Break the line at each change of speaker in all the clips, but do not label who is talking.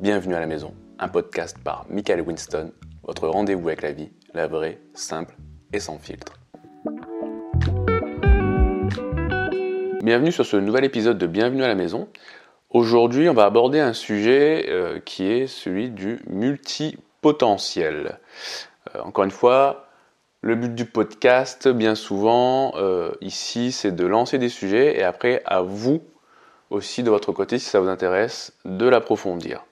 Bienvenue à la maison, un podcast par Michael Winston, votre rendez-vous avec la vie, la vraie, simple et sans filtre. Bienvenue sur ce nouvel épisode de Bienvenue à la maison. Aujourd'hui, on va aborder un sujet euh, qui est celui du multipotentiel. Euh, encore une fois, le but du podcast, bien souvent, euh, ici, c'est de lancer des sujets et après, à vous aussi, de votre côté, si ça vous intéresse, de l'approfondir.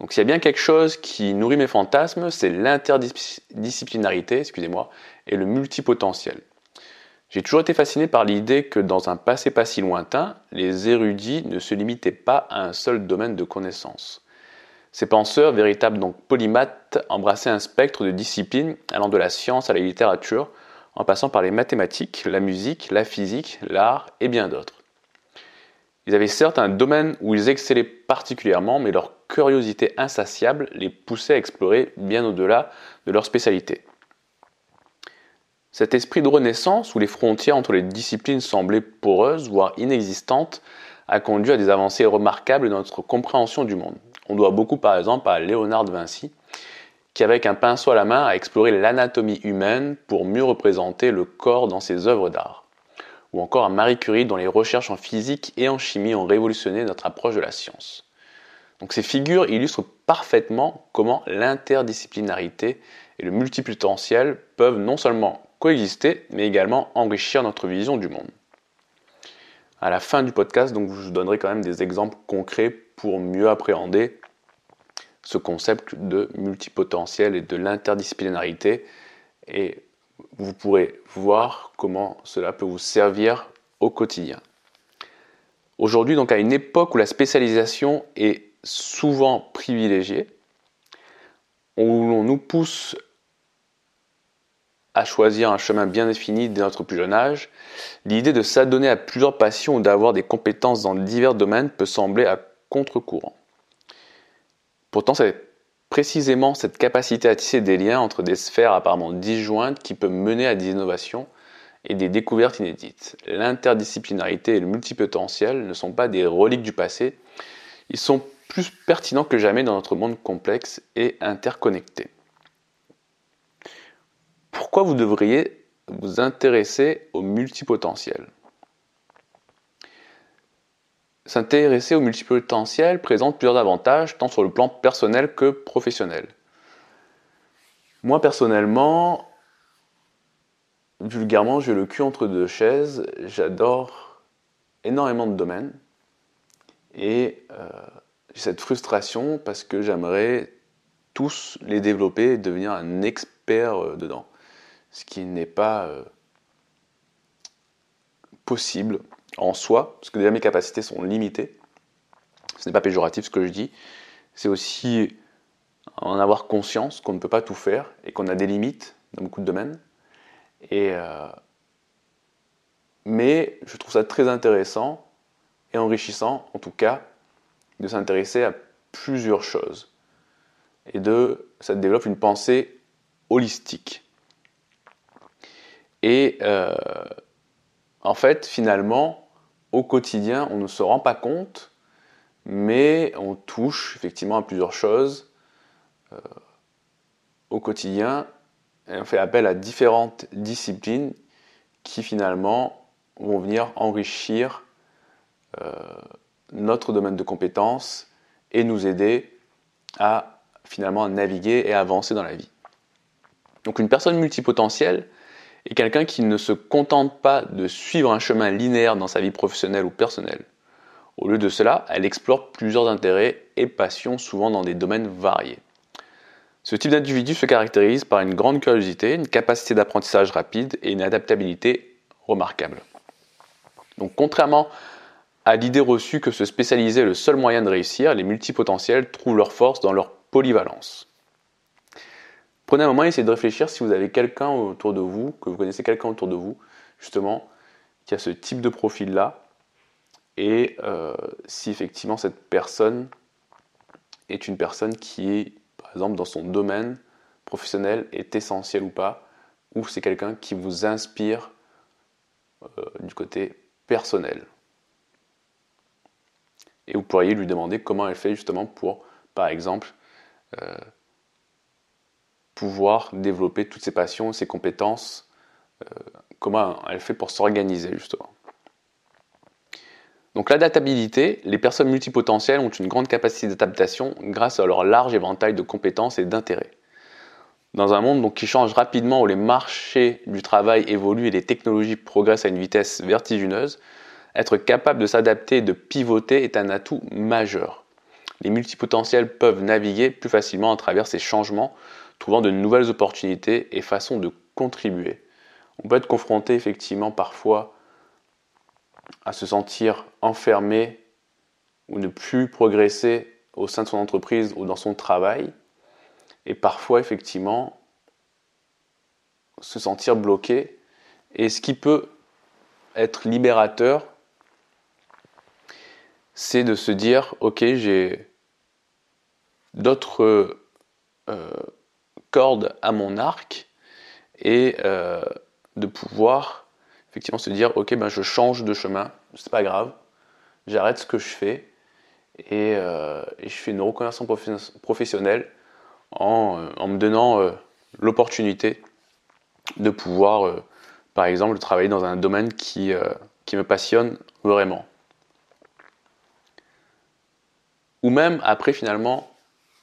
Donc s'il y a bien quelque chose qui nourrit mes fantasmes, c'est l'interdisciplinarité, excusez-moi, et le multipotentiel. J'ai toujours été fasciné par l'idée que dans un passé pas si lointain, les érudits ne se limitaient pas à un seul domaine de connaissance. Ces penseurs, véritables donc polymathes, embrassaient un spectre de disciplines allant de la science à la littérature, en passant par les mathématiques, la musique, la physique, l'art et bien d'autres. Ils avaient certes un domaine où ils excellaient particulièrement, mais leur curiosité insatiable les poussait à explorer bien au-delà de leur spécialité. Cet esprit de renaissance, où les frontières entre les disciplines semblaient poreuses, voire inexistantes, a conduit à des avancées remarquables dans notre compréhension du monde. On doit beaucoup par exemple à Léonard de Vinci, qui avec un pinceau à la main a exploré l'anatomie humaine pour mieux représenter le corps dans ses œuvres d'art ou encore à Marie Curie dont les recherches en physique et en chimie ont révolutionné notre approche de la science. Donc ces figures illustrent parfaitement comment l'interdisciplinarité et le multipotentiel peuvent non seulement coexister, mais également enrichir notre vision du monde. À la fin du podcast, donc, je vous donnerai quand même des exemples concrets pour mieux appréhender ce concept de multipotentiel et de l'interdisciplinarité vous pourrez voir comment cela peut vous servir au quotidien. Aujourd'hui, donc à une époque où la spécialisation est souvent privilégiée, où on nous pousse à choisir un chemin bien défini dès notre plus jeune âge, l'idée de s'adonner à plusieurs passions ou d'avoir des compétences dans divers domaines peut sembler à contre-courant. Pourtant, c'est précisément cette capacité à tisser des liens entre des sphères apparemment disjointes qui peut mener à des innovations et des découvertes inédites. L'interdisciplinarité et le multipotentiel ne sont pas des reliques du passé, ils sont plus pertinents que jamais dans notre monde complexe et interconnecté. Pourquoi vous devriez vous intéresser au multipotentiel? S'intéresser au multipotentiel présente plusieurs avantages, tant sur le plan personnel que professionnel. Moi personnellement, vulgairement, j'ai le cul entre deux chaises. J'adore énormément de domaines. Et euh, j'ai cette frustration parce que j'aimerais tous les développer et devenir un expert euh, dedans. Ce qui n'est pas euh, possible en soi, parce que déjà mes capacités sont limitées. Ce n'est pas péjoratif ce que je dis. C'est aussi en avoir conscience qu'on ne peut pas tout faire et qu'on a des limites dans beaucoup de domaines. Euh, mais je trouve ça très intéressant et enrichissant, en tout cas, de s'intéresser à plusieurs choses. Et de, ça développe une pensée holistique. Et euh, en fait, finalement, au quotidien, on ne se rend pas compte, mais on touche effectivement à plusieurs choses euh, au quotidien. Et on fait appel à différentes disciplines qui finalement vont venir enrichir euh, notre domaine de compétences et nous aider à finalement naviguer et avancer dans la vie. Donc une personne multipotentielle, et quelqu'un qui ne se contente pas de suivre un chemin linéaire dans sa vie professionnelle ou personnelle. Au lieu de cela, elle explore plusieurs intérêts et passions, souvent dans des domaines variés. Ce type d'individu se caractérise par une grande curiosité, une capacité d'apprentissage rapide et une adaptabilité remarquable. Donc contrairement à l'idée reçue que se spécialiser est le seul moyen de réussir, les multipotentiels trouvent leur force dans leur polyvalence. Prenez un moment et essayez de réfléchir si vous avez quelqu'un autour de vous, que vous connaissez quelqu'un autour de vous, justement, qui a ce type de profil-là, et euh, si effectivement cette personne est une personne qui est, par exemple, dans son domaine professionnel, est essentielle ou pas, ou c'est quelqu'un qui vous inspire euh, du côté personnel. Et vous pourriez lui demander comment elle fait justement pour, par exemple, pouvoir développer toutes ses passions, ses compétences, comment elle fait pour s'organiser justement. Donc l'adaptabilité, les personnes multipotentielles ont une grande capacité d'adaptation grâce à leur large éventail de compétences et d'intérêts. Dans un monde qui change rapidement où les marchés du travail évoluent et les technologies progressent à une vitesse vertigineuse, être capable de s'adapter et de pivoter est un atout majeur. Les multipotentiels peuvent naviguer plus facilement à travers ces changements, trouvant de nouvelles opportunités et façons de contribuer. On peut être confronté effectivement parfois à se sentir enfermé ou ne plus progresser au sein de son entreprise ou dans son travail, et parfois effectivement se sentir bloqué. Et ce qui peut être libérateur, c'est de se dire, ok, j'ai d'autres euh, cordes à mon arc, et euh, de pouvoir effectivement se dire ok ben je change de chemin, c'est pas grave, j'arrête ce que je fais et, euh, je fais une reconversion professionnelle en, euh, me donnant l'opportunité de pouvoir par exemple travailler dans un domaine qui, qui me passionne vraiment. Ou même après finalement,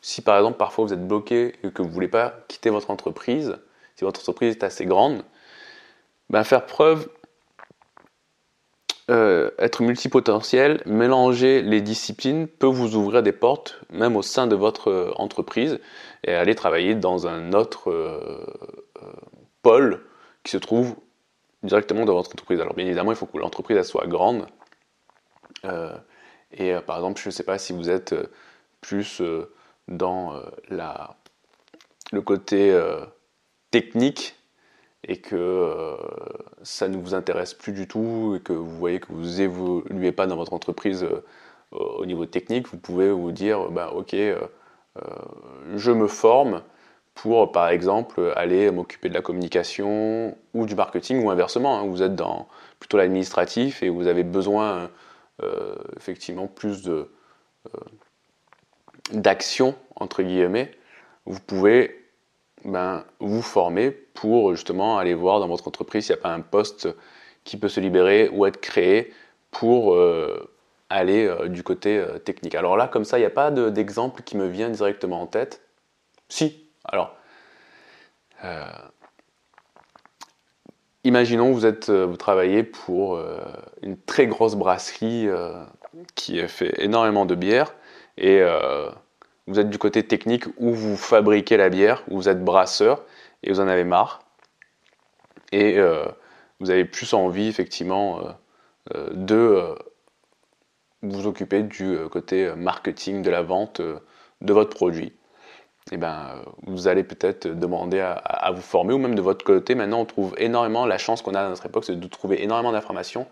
si par exemple parfois vous êtes bloqué et que vous ne voulez pas quitter votre entreprise, si votre entreprise est assez grande, ben faire preuve euh, être multipotentiel, mélanger les disciplines peut vous ouvrir des portes, même au sein de votre euh, entreprise, et aller travailler dans un autre euh, pôle qui se trouve directement dans votre entreprise. Alors bien évidemment, il faut que l'entreprise soit grande. et par exemple, je ne sais pas si vous êtes plus dans la, le côté technique et que euh, ça ne vous intéresse plus du tout et que vous voyez que vous évoluez pas dans votre entreprise euh, au niveau technique, vous pouvez vous dire bah, ok, euh, je me forme pour par exemple aller m'occuper de la communication ou du marketing ou inversement. Hein. vous êtes dans plutôt l'administratif et vous avez besoin effectivement plus de d'action entre guillemets. Vous pouvez ben, vous former pour justement aller voir dans votre entreprise s'il n'y a pas un poste qui peut se libérer ou être créé pour euh, aller euh, du côté euh, technique. Alors là, comme ça, il n'y a pas d'exemple qui me vient directement en tête. Si, alors, imaginons vous êtes, vous travaillez pour une très grosse brasserie qui fait énormément de bière et vous êtes du côté technique où vous fabriquez la bière, où vous êtes brasseur et vous en avez marre. Et euh, vous avez plus envie effectivement euh, euh, de vous occuper du côté marketing, de la vente de votre produit. Et eh ben, vous allez peut-être demander à, vous former ou même de votre côté. Maintenant, on trouve énormément, la chance qu'on a à notre époque, c'est de trouver énormément d'informations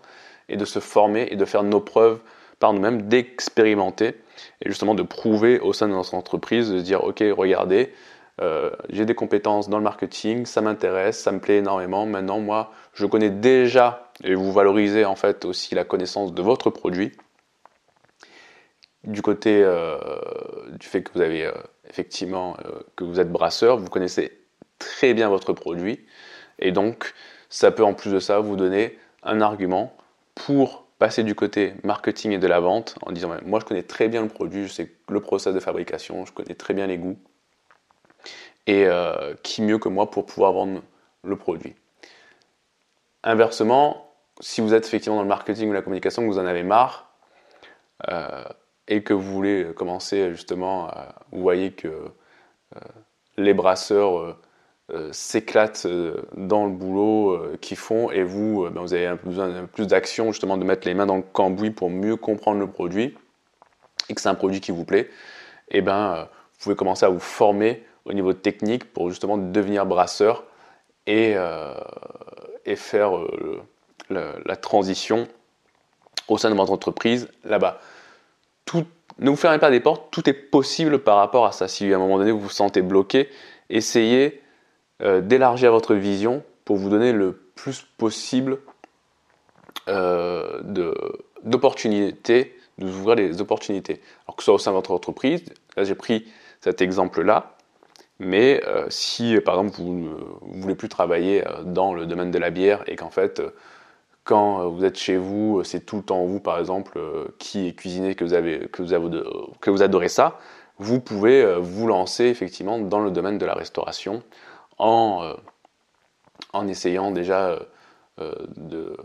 et de se former et de faire nos preuves par nous-mêmes, d'expérimenter et justement de prouver au sein de notre entreprise, de dire ok, regardez, euh, j'ai des compétences dans le marketing, ça m'intéresse, ça me plaît énormément. Maintenant, moi, je connais déjà et vous valorisez en fait aussi la connaissance de votre produit. Du côté euh, du fait que vous avez euh, effectivement que vous êtes brasseur, vous connaissez très bien votre produit et donc ça peut en plus de ça vous donner un argument pour passer du côté marketing et de la vente en disant moi je connais très bien le produit, je sais le process de fabrication, je connais très bien les goûts et euh, qui mieux que moi pour pouvoir vendre le produit? Inversement, si vous êtes effectivement dans le marketing ou la communication, que vous en avez marre euh, et que vous voulez commencer justement, vous voyez que euh, les brasseurs s'éclatent euh, dans le boulot euh, qu'ils font et vous, ben, vous avez besoin de plus d'action, justement de mettre les mains dans le cambouis pour mieux comprendre le produit et que c'est un produit qui vous plaît, et eh ben, vous pouvez commencer à vous former au niveau technique pour justement devenir brasseur et, et faire la, transition au sein de votre entreprise là-bas. Tout, ne vous fermez pas des portes, tout est possible par rapport à ça. Si à un moment donné vous vous sentez bloqué, essayez euh, d'élargir votre vision pour vous donner le plus possible euh, d'opportunités de vous ouvrir des opportunités. Alors que ce soit au sein de votre entreprise, là j'ai pris cet exemple-là, mais euh, si par exemple vous ne voulez plus travailler dans le domaine de la bière et qu'en fait quand vous êtes chez vous, c'est tout le temps vous par exemple qui est cuisiné que vous, que, vous avez, que vous adorez ça, vous pouvez vous lancer effectivement dans le domaine de la restauration en, en essayant déjà de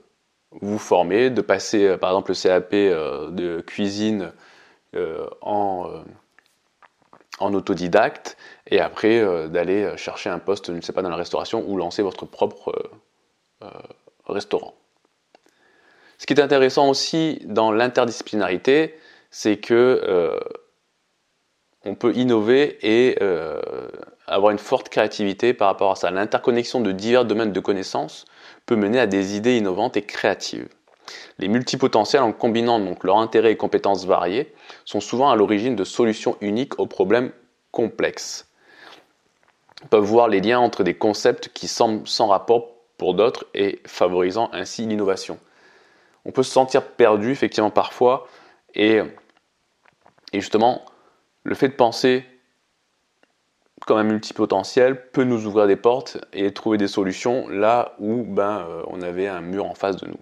vous former, de passer euh, par exemple le CAP euh, de cuisine euh, en, en autodidacte et après d'aller chercher un poste, je ne sais pas, dans la restauration ou lancer votre propre restaurant. Ce qui est intéressant aussi dans l'interdisciplinarité, c'est que on peut innover et avoir une forte créativité par rapport à ça. L'interconnexion de divers domaines de connaissances peut mener à des idées innovantes et créatives. Les multipotentiels, en combinant donc leurs intérêts et compétences variés, sont souvent à l'origine de solutions uniques aux problèmes complexes. Ils peuvent voir les liens entre des concepts qui semblent sans rapport pour d'autres et favorisant ainsi l'innovation. On peut se sentir perdu effectivement parfois et justement le fait de penser comme un multipotentiel peut nous ouvrir des portes et trouver des solutions là où ben, euh, on avait un mur en face de nous.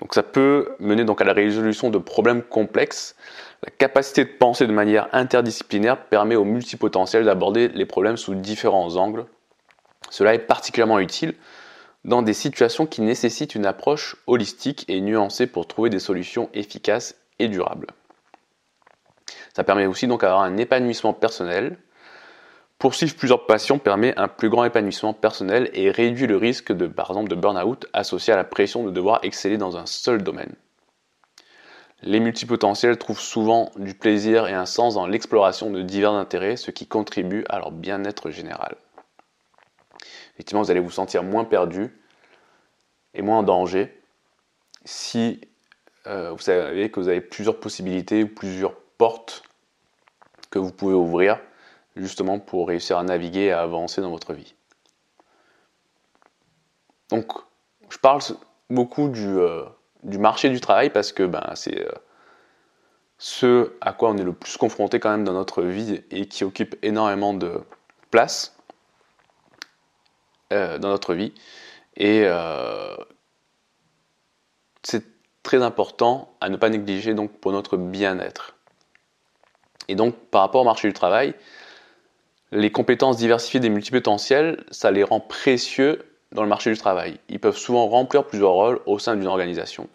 Donc ça peut mener à la résolution de problèmes complexes. La capacité de penser de manière interdisciplinaire permet aux multipotentiels d'aborder les problèmes sous différents angles. Cela est particulièrement utile dans des situations qui nécessitent une approche holistique et nuancée pour trouver des solutions efficaces et durables. Ça permet aussi donc d'avoir un épanouissement personnel, Poursuivre plusieurs passions permet un plus grand épanouissement personnel et réduit le risque de, par exemple, de burn-out associé à la pression de devoir exceller dans un seul domaine. Les multipotentiels trouvent souvent du plaisir et un sens dans l'exploration de divers intérêts, ce qui contribue à leur bien-être général. Effectivement, vous allez vous sentir moins perdu et moins en danger si euh, vous savez que vous avez plusieurs possibilités ou plusieurs portes que vous pouvez ouvrir justement pour réussir à naviguer et à avancer dans votre vie. Donc, je parle beaucoup du, euh, marché du travail parce que ben, c'est euh, ce à quoi on est le plus confronté quand même dans notre vie et qui occupe énormément de place euh, dans notre vie. Et c'est très important à ne pas négliger donc pour notre bien-être. Et donc par rapport au marché du travail, les compétences diversifiées des multipotentiels, ça les rend précieux dans le marché du travail. Ils peuvent souvent remplir plusieurs rôles au sein d'une organisation,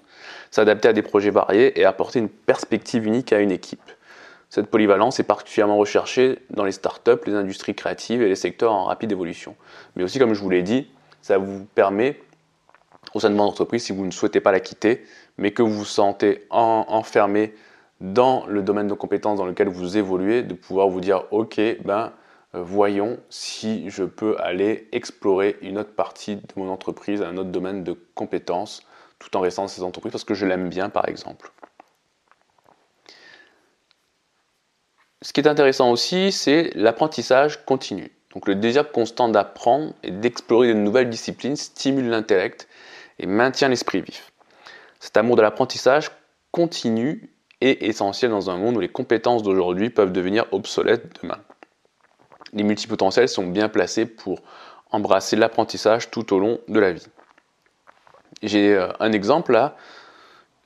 s'adapter à des projets variés et apporter une perspective unique à une équipe. Cette polyvalence est particulièrement recherchée dans les startups, les industries créatives et les secteurs en rapide évolution. Mais aussi, comme je vous l'ai dit, ça vous permet, au sein de votre entreprise, si vous ne souhaitez pas la quitter, mais que vous vous sentez enfermé dans le domaine de compétences dans lequel vous évoluez, de pouvoir vous dire, OK, ben, euh, voyons si je peux aller explorer une autre partie de mon entreprise, un autre domaine de compétences, tout en restant dans ces entreprises parce que je l'aime bien par exemple. Ce qui est intéressant aussi, c'est l'apprentissage continu. Donc le désir constant d'apprendre et d'explorer de nouvelles disciplines stimule l'intellect et maintient l'esprit vif. Cet amour de l'apprentissage continu est essentiel dans un monde où les compétences d'aujourd'hui peuvent devenir obsolètes demain les multipotentiels sont bien placés pour embrasser l'apprentissage tout au long de la vie. J'ai euh, un exemple là,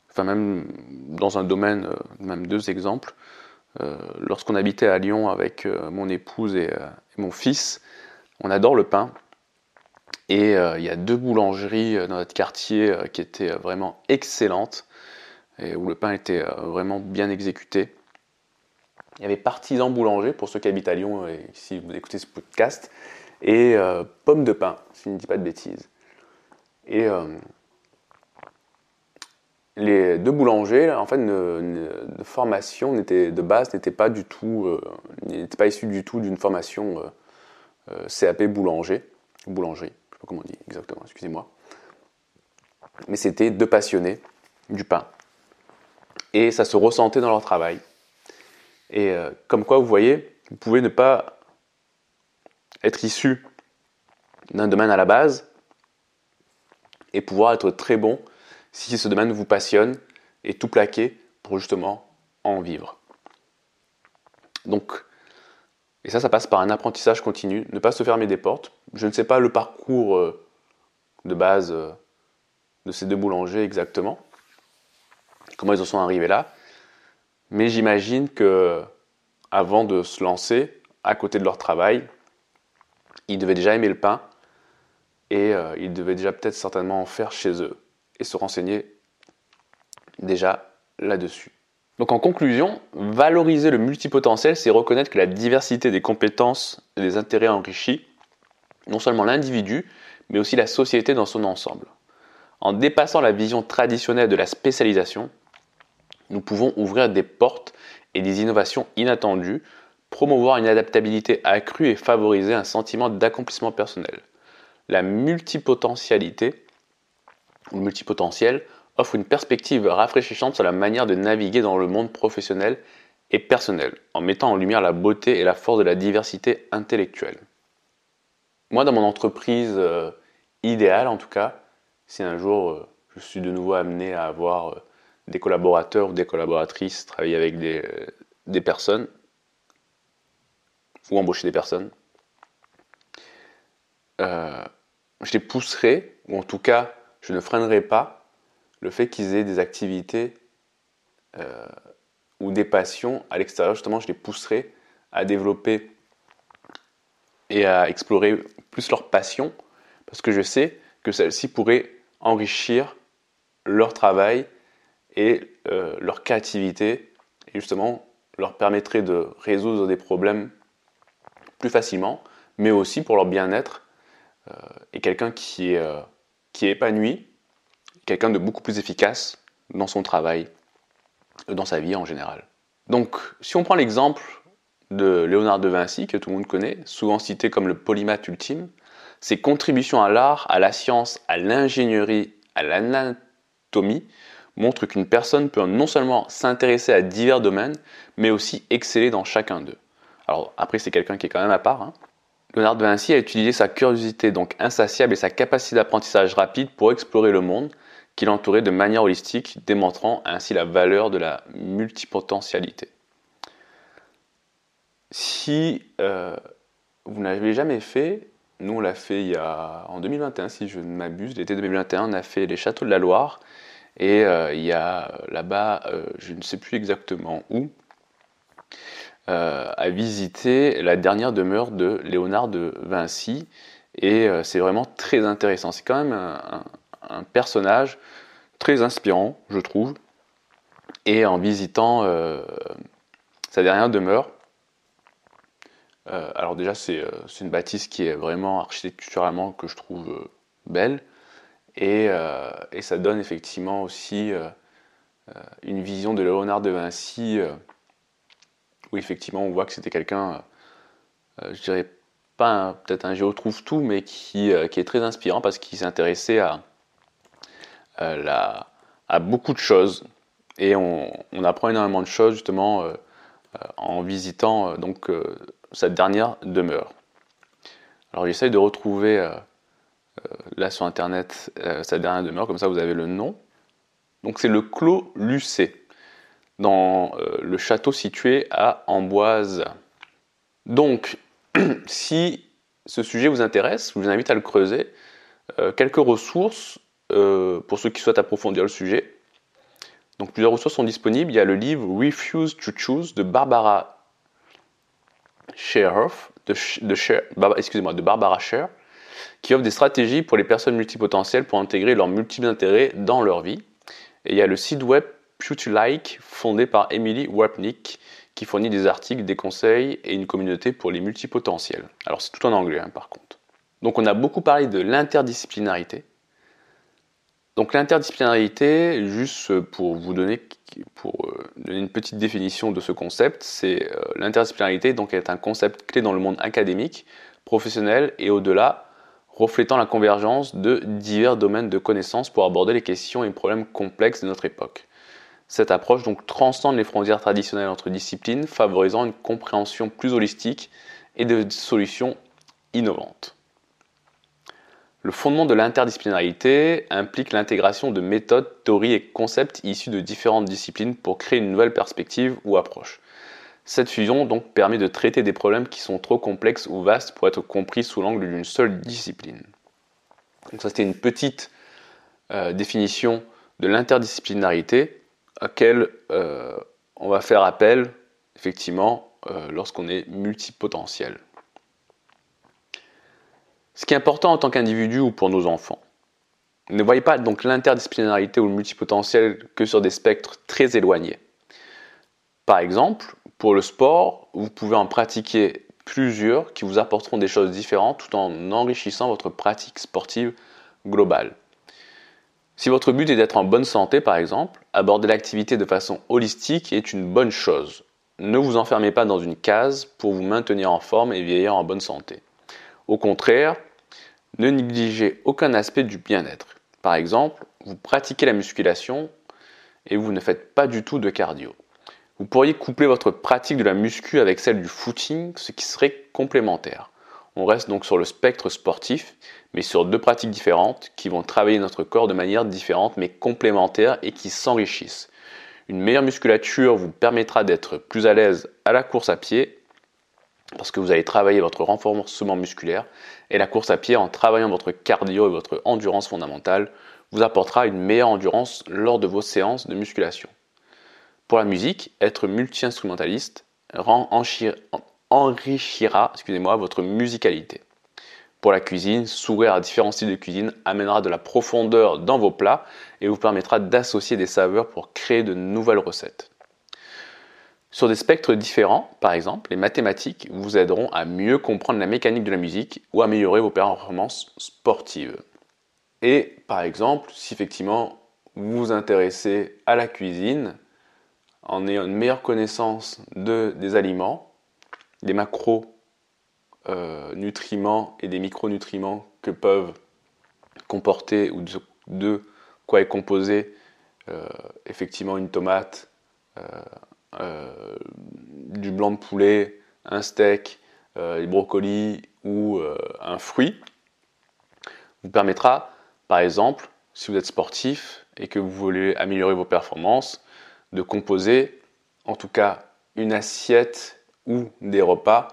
enfin même dans un domaine, euh, même deux exemples. Euh, lorsqu'on habitait à Lyon avec mon épouse et, mon fils, on adore le pain. Et il y a deux boulangeries dans notre quartier qui étaient vraiment excellentes où le pain était vraiment bien exécuté. Il y avait Partisan Boulanger pour ceux qui habitent à Lyon et si vous écoutez ce podcast, et euh, Pomme de Pain, si je ne dis pas de bêtises. Et euh, les deux boulangers, en fait, de formation de base n'étaient pas du tout, euh, n'étaient pas issus du tout d'une formation CAP boulanger, boulangerie, je ne sais pas comment on dit exactement, excusez-moi. Mais c'était deux passionnés du pain. Et ça se ressentait dans leur travail. Et euh, comme quoi, vous voyez, vous pouvez ne pas être issu d'un domaine à la base et pouvoir être très bon si ce domaine vous passionne et tout plaquer pour justement en vivre. Donc, et ça, ça passe par un apprentissage continu, ne pas se fermer des portes. Je ne sais pas le parcours euh, de base euh, de ces deux boulangers exactement, comment ils en sont arrivés là, mais j'imagine que avant de se lancer, à côté de leur travail, ils devaient déjà aimer le pain et euh, ils devaient déjà peut-être certainement en faire chez eux et se renseigner déjà là-dessus. Donc en conclusion, valoriser le multipotentiel, c'est reconnaître que la diversité des compétences et des intérêts enrichit non seulement l'individu, mais aussi la société dans son ensemble. En dépassant la vision traditionnelle de la spécialisation, nous pouvons ouvrir des portes et des innovations inattendues, promouvoir une adaptabilité accrue et favoriser un sentiment d'accomplissement personnel. La multipotentialité, ou multipotentiel, offre une perspective rafraîchissante sur la manière de naviguer dans le monde professionnel et personnel, en mettant en lumière la beauté et la force de la diversité intellectuelle. Moi, dans mon entreprise euh, idéale, en tout cas, si un jour euh, je suis de nouveau amené à avoir euh, des collaborateurs ou des collaboratrices, travailler avec des, des personnes, ou embaucher des personnes, je les pousserai, ou en tout cas, je ne freinerai pas le fait qu'ils aient des activités euh, ou des passions à l'extérieur, justement, je les pousserai à développer et à explorer plus leurs passions, parce que je sais que celles-ci pourraient enrichir leur travail et euh, leur créativité, justement leur permettrait de résoudre des problèmes plus facilement, mais aussi pour leur bien-être, euh, et quelqu'un qui est, qui est épanoui, quelqu'un de beaucoup plus efficace dans son travail, dans sa vie en général. Donc, si on prend l'exemple de Léonard de Vinci, que tout le monde connaît, souvent cité comme le polymathe ultime, ses contributions à l'art, à la science, à l'ingénierie, à l'anatomie montrent qu'une personne peut non seulement s'intéresser à divers domaines, mais aussi exceller dans chacun d'eux. Alors après, c'est quelqu'un qui est quand même à part. Hein. Léonard de Vinci a utilisé sa curiosité donc insatiable et sa capacité d'apprentissage rapide pour explorer le monde qui l'entourait de manière holistique, démontrant ainsi la valeur de la multipotentialité. Si euh, vous n'avez jamais fait, nous on l'a fait il y a, en 2021 si je ne m'abuse, l'été 2021 on a fait les châteaux de la Loire et euh, il y a là-bas, euh, je ne sais plus exactement où, à visiter la dernière demeure de Léonard de Vinci et c'est vraiment très intéressant. C'est quand même un, personnage très inspirant, je trouve. Et en visitant euh, sa dernière demeure, euh, alors déjà c'est une bâtisse qui est vraiment architecturalement que je trouve belle. Et, et, ça donne effectivement aussi une vision de Léonard de Vinci où effectivement on voit que c'était quelqu'un, je dirais pas peut-être un géo trouve tout, mais qui, qui, est très inspirant parce qu'il s'est intéressé à, euh, à beaucoup de choses. Et on, apprend énormément de choses justement euh, euh, en visitant donc cette dernière demeure. Alors j'essaye de retrouver là sur internet cette dernière demeure, comme ça vous avez le nom. Donc c'est le Clos Lucé, dans le château situé à Amboise. Donc, si ce sujet vous intéresse, je vous invite à le creuser. quelques ressources euh, pour ceux qui souhaitent approfondir le sujet. Donc plusieurs ressources sont disponibles. Il y a le livre Refuse to Choose de Barbara Scherhoff, de, excusez-moi, de Barbara Scher, qui offre des stratégies pour les personnes multipotentielles pour intégrer leurs multiples intérêts dans leur vie. Et il y a le site web Like, fondé par Emily Wapnick, qui fournit des articles, des conseils et une communauté pour les multipotentiels. Alors c'est tout en anglais hein, par contre. Donc on a beaucoup parlé de l'interdisciplinarité. Donc l'interdisciplinarité, juste pour vous donner, pour euh, donner une petite définition de ce concept, c'est euh, l'interdisciplinarité donc est un concept clé dans le monde académique, professionnel et au-delà, reflétant la convergence de divers domaines de connaissances pour aborder les questions et problèmes complexes de notre époque. Cette approche donc transcende les frontières traditionnelles entre disciplines, favorisant une compréhension plus holistique et de solutions innovantes. Le fondement de l'interdisciplinarité implique l'intégration de méthodes, théories et concepts issus de différentes disciplines pour créer une nouvelle perspective ou approche. Cette fusion donc permet de traiter des problèmes qui sont trop complexes ou vastes pour être compris sous l'angle d'une seule discipline. Donc ça c'était une petite euh, définition de l'interdisciplinarité à laquelle euh, on va faire appel effectivement euh, lorsqu'on est multipotentiel. Ce qui est important en tant qu'individu ou pour nos enfants. Ne voyez pas donc l'interdisciplinarité ou le multipotentiel que sur des spectres très éloignés. Par exemple, pour le sport, vous pouvez en pratiquer plusieurs qui vous apporteront des choses différentes tout en enrichissant votre pratique sportive globale. Si votre but est d'être en bonne santé, par exemple, aborder l'activité de façon holistique est une bonne chose. Ne vous enfermez pas dans une case pour vous maintenir en forme et vieillir en bonne santé. Au contraire, ne négligez aucun aspect du bien-être. Par exemple, vous pratiquez la musculation et vous ne faites pas du tout de cardio. Vous pourriez coupler votre pratique de la muscu avec celle du footing, ce qui serait complémentaire. On reste donc sur le spectre sportif, mais sur deux pratiques différentes qui vont travailler notre corps de manière différente mais complémentaire et qui s'enrichissent. Une meilleure musculature vous permettra d'être plus à l'aise à la course à pied parce que vous allez travailler votre renforcement musculaire et la course à pied en travaillant votre cardio et votre endurance fondamentale vous apportera une meilleure endurance lors de vos séances de musculation. Pour la musique, être multi-instrumentaliste enrichira votre musicalité. Pour la cuisine, s'ouvrir à différents styles de cuisine amènera de la profondeur dans vos plats et vous permettra d'associer des saveurs pour créer de nouvelles recettes. Sur des spectres différents, par exemple, les mathématiques vous aideront à mieux comprendre la mécanique de la musique ou améliorer vos performances sportives. Et par exemple, si effectivement vous vous intéressez à la cuisine, en ayant une meilleure connaissance de, des aliments, des macronutriments euh, et des micronutriments que peuvent comporter ou de, quoi est composé euh, effectivement une tomate, euh, euh, du blanc de poulet, un steak, des brocolis ou un fruit, vous permettra, par exemple, si vous êtes sportif et que vous voulez améliorer vos performances, de composer en tout cas une assiette ou des repas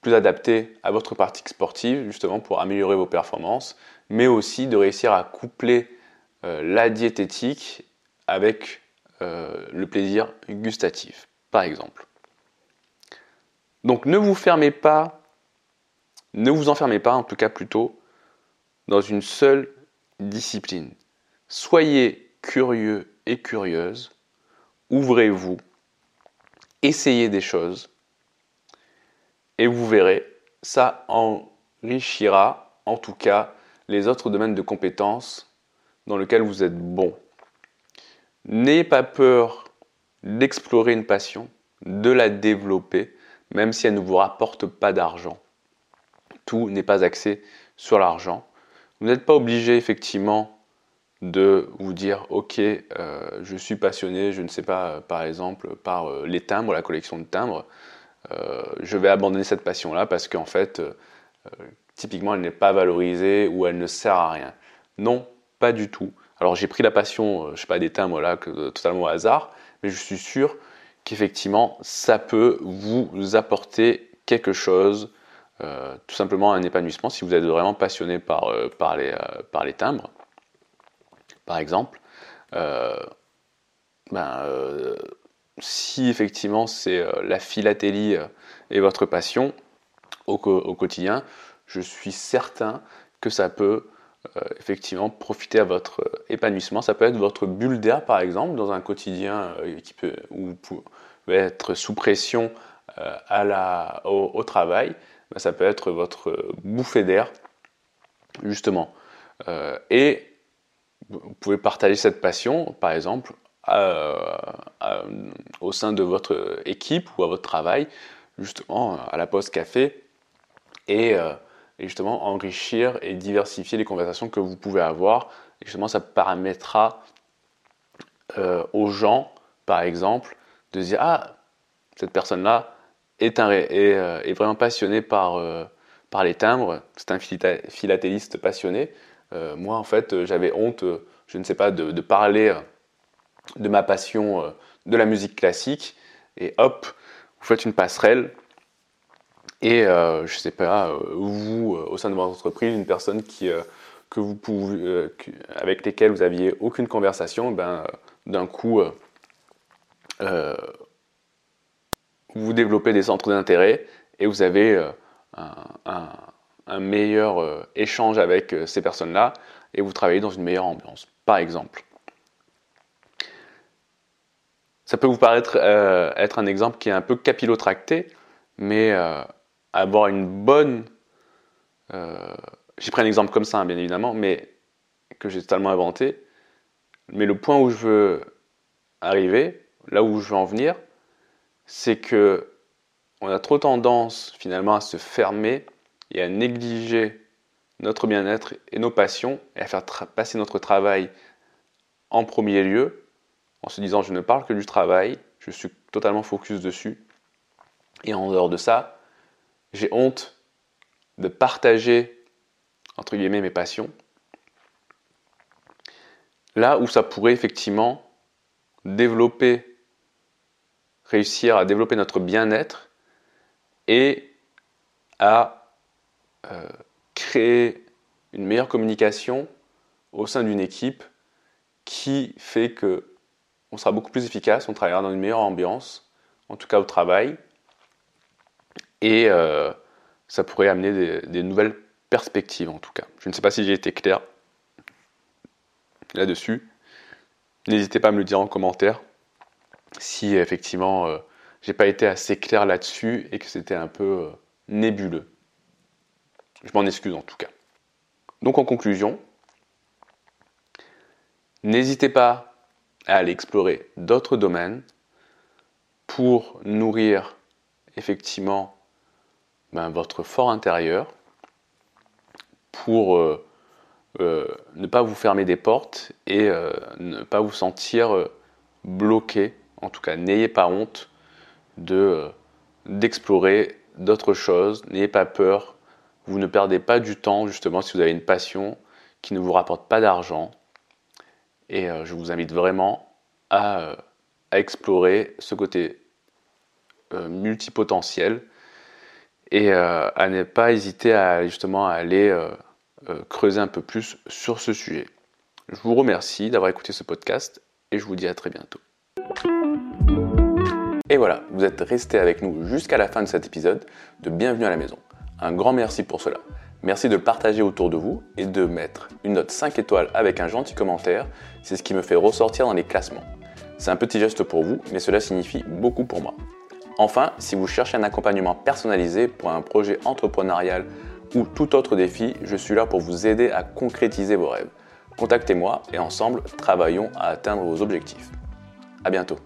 plus adaptés à votre pratique sportive, justement pour améliorer vos performances, mais aussi de réussir à coupler la diététique avec euh, le plaisir gustatif, par exemple. Donc ne vous fermez pas, ne vous enfermez pas, en tout cas plutôt, dans une seule discipline. Soyez curieux curieuse, ouvrez-vous, essayez des choses, et vous verrez, ça enrichira en tout cas les autres domaines de compétences dans lesquels vous êtes bon. N'ayez pas peur d'explorer une passion, de la développer, même si elle ne vous rapporte pas d'argent. Tout n'est pas axé sur l'argent. Vous n'êtes pas obligé effectivement de vous dire ok euh, je suis passionné je ne sais pas par exemple par euh, les timbres la collection de timbres euh, je vais abandonner cette passion là parce qu'en fait typiquement elle n'est pas valorisée ou elle ne sert à rien. Non pas du tout. Alors j'ai pris la passion, euh, je sais pas, des timbres là, que, totalement au hasard, mais je suis sûr qu'effectivement ça peut vous apporter quelque chose, euh, tout simplement un épanouissement si vous êtes vraiment passionné par, euh, par, les, par les timbres, par exemple. Ben, si effectivement c'est la philatélie et votre passion au, quotidien, je suis certain que ça peut euh, effectivement profiter à votre euh, épanouissement. Ça peut être votre bulle d'air par exemple dans un quotidien euh, qui peut, être sous pression à la, au, travail. Ben, ça peut être votre bouffée d'air justement. et vous pouvez partager cette passion par exemple au sein de votre équipe ou à votre travail, justement à la pause café. Et et justement enrichir et diversifier les conversations que vous pouvez avoir. Et justement, ça permettra euh, aux gens, par exemple, de dire Ah, cette personne-là est, euh, est, vraiment passionnée par, euh, par les timbres. C'est un philatéliste passionné. Moi, en fait, j'avais honte, je ne sais pas, de, parler de ma passion de la musique classique. Et hop, vous faites une passerelle. Et je ne sais pas, vous, au sein de votre entreprise, une personne qui, que vous pouvez, avec lesquelles vous aviez aucune conversation, ben, d'un coup, vous développez des centres d'intérêt et vous avez euh, un, meilleur euh, échange avec euh, ces personnes-là et vous travaillez dans une meilleure ambiance, par exemple. Ça peut vous paraître être un exemple qui est un peu capillotracté, mais avoir une bonne... j'ai pris un exemple comme ça, hein, bien évidemment, mais que j'ai totalement inventé. Mais le point où je veux arriver, là où je veux en venir, c'est que on a trop tendance finalement à se fermer et à négliger notre bien-être et nos passions et à faire passer notre travail en premier lieu en se disant je ne parle que du travail, je suis totalement focus dessus. Et en dehors de ça, j'ai honte de partager entre guillemets mes passions. Là où ça pourrait effectivement développer réussir à développer notre bien-être et à euh, créer une meilleure communication au sein d'une équipe qui fait que on sera beaucoup plus efficace, on travaillera dans une meilleure ambiance, en tout cas au travail, et euh, ça pourrait amener des, nouvelles perspectives en tout cas. Je ne sais pas si j'ai été clair là-dessus. N'hésitez pas à me le dire en commentaire si effectivement euh, j'ai pas été assez clair là-dessus et que c'était un peu euh, nébuleux. Je m'en excuse en tout cas. Donc en conclusion, n'hésitez pas à aller explorer d'autres domaines pour nourrir effectivement ben, votre fort intérieur, pour euh, ne pas vous fermer des portes et ne pas vous sentir bloqué en tout cas, n'ayez pas honte de euh, d'explorer d'autres choses, n'ayez pas peur, vous ne perdez pas du temps justement si vous avez une passion qui ne vous rapporte pas d'argent. Et euh, je vous invite vraiment à, euh, explorer ce côté multipotentiel et à ne pas hésiter à justement à aller creuser un peu plus sur ce sujet. Je vous remercie d'avoir écouté ce podcast et je vous dis à très bientôt. Et voilà, vous êtes resté avec nous jusqu'à la fin de cet épisode de Bienvenue à la maison. Un grand merci pour cela. Merci de partager autour de vous et de mettre une note 5 étoiles avec un gentil commentaire. C'est ce qui me fait ressortir dans les classements. C'est un petit geste pour vous, mais cela signifie beaucoup pour moi. Enfin, si vous cherchez un accompagnement personnalisé pour un projet entrepreneurial ou tout autre défi, je suis là pour vous aider à concrétiser vos rêves. Contactez-moi et ensemble, travaillons à atteindre vos objectifs. À bientôt.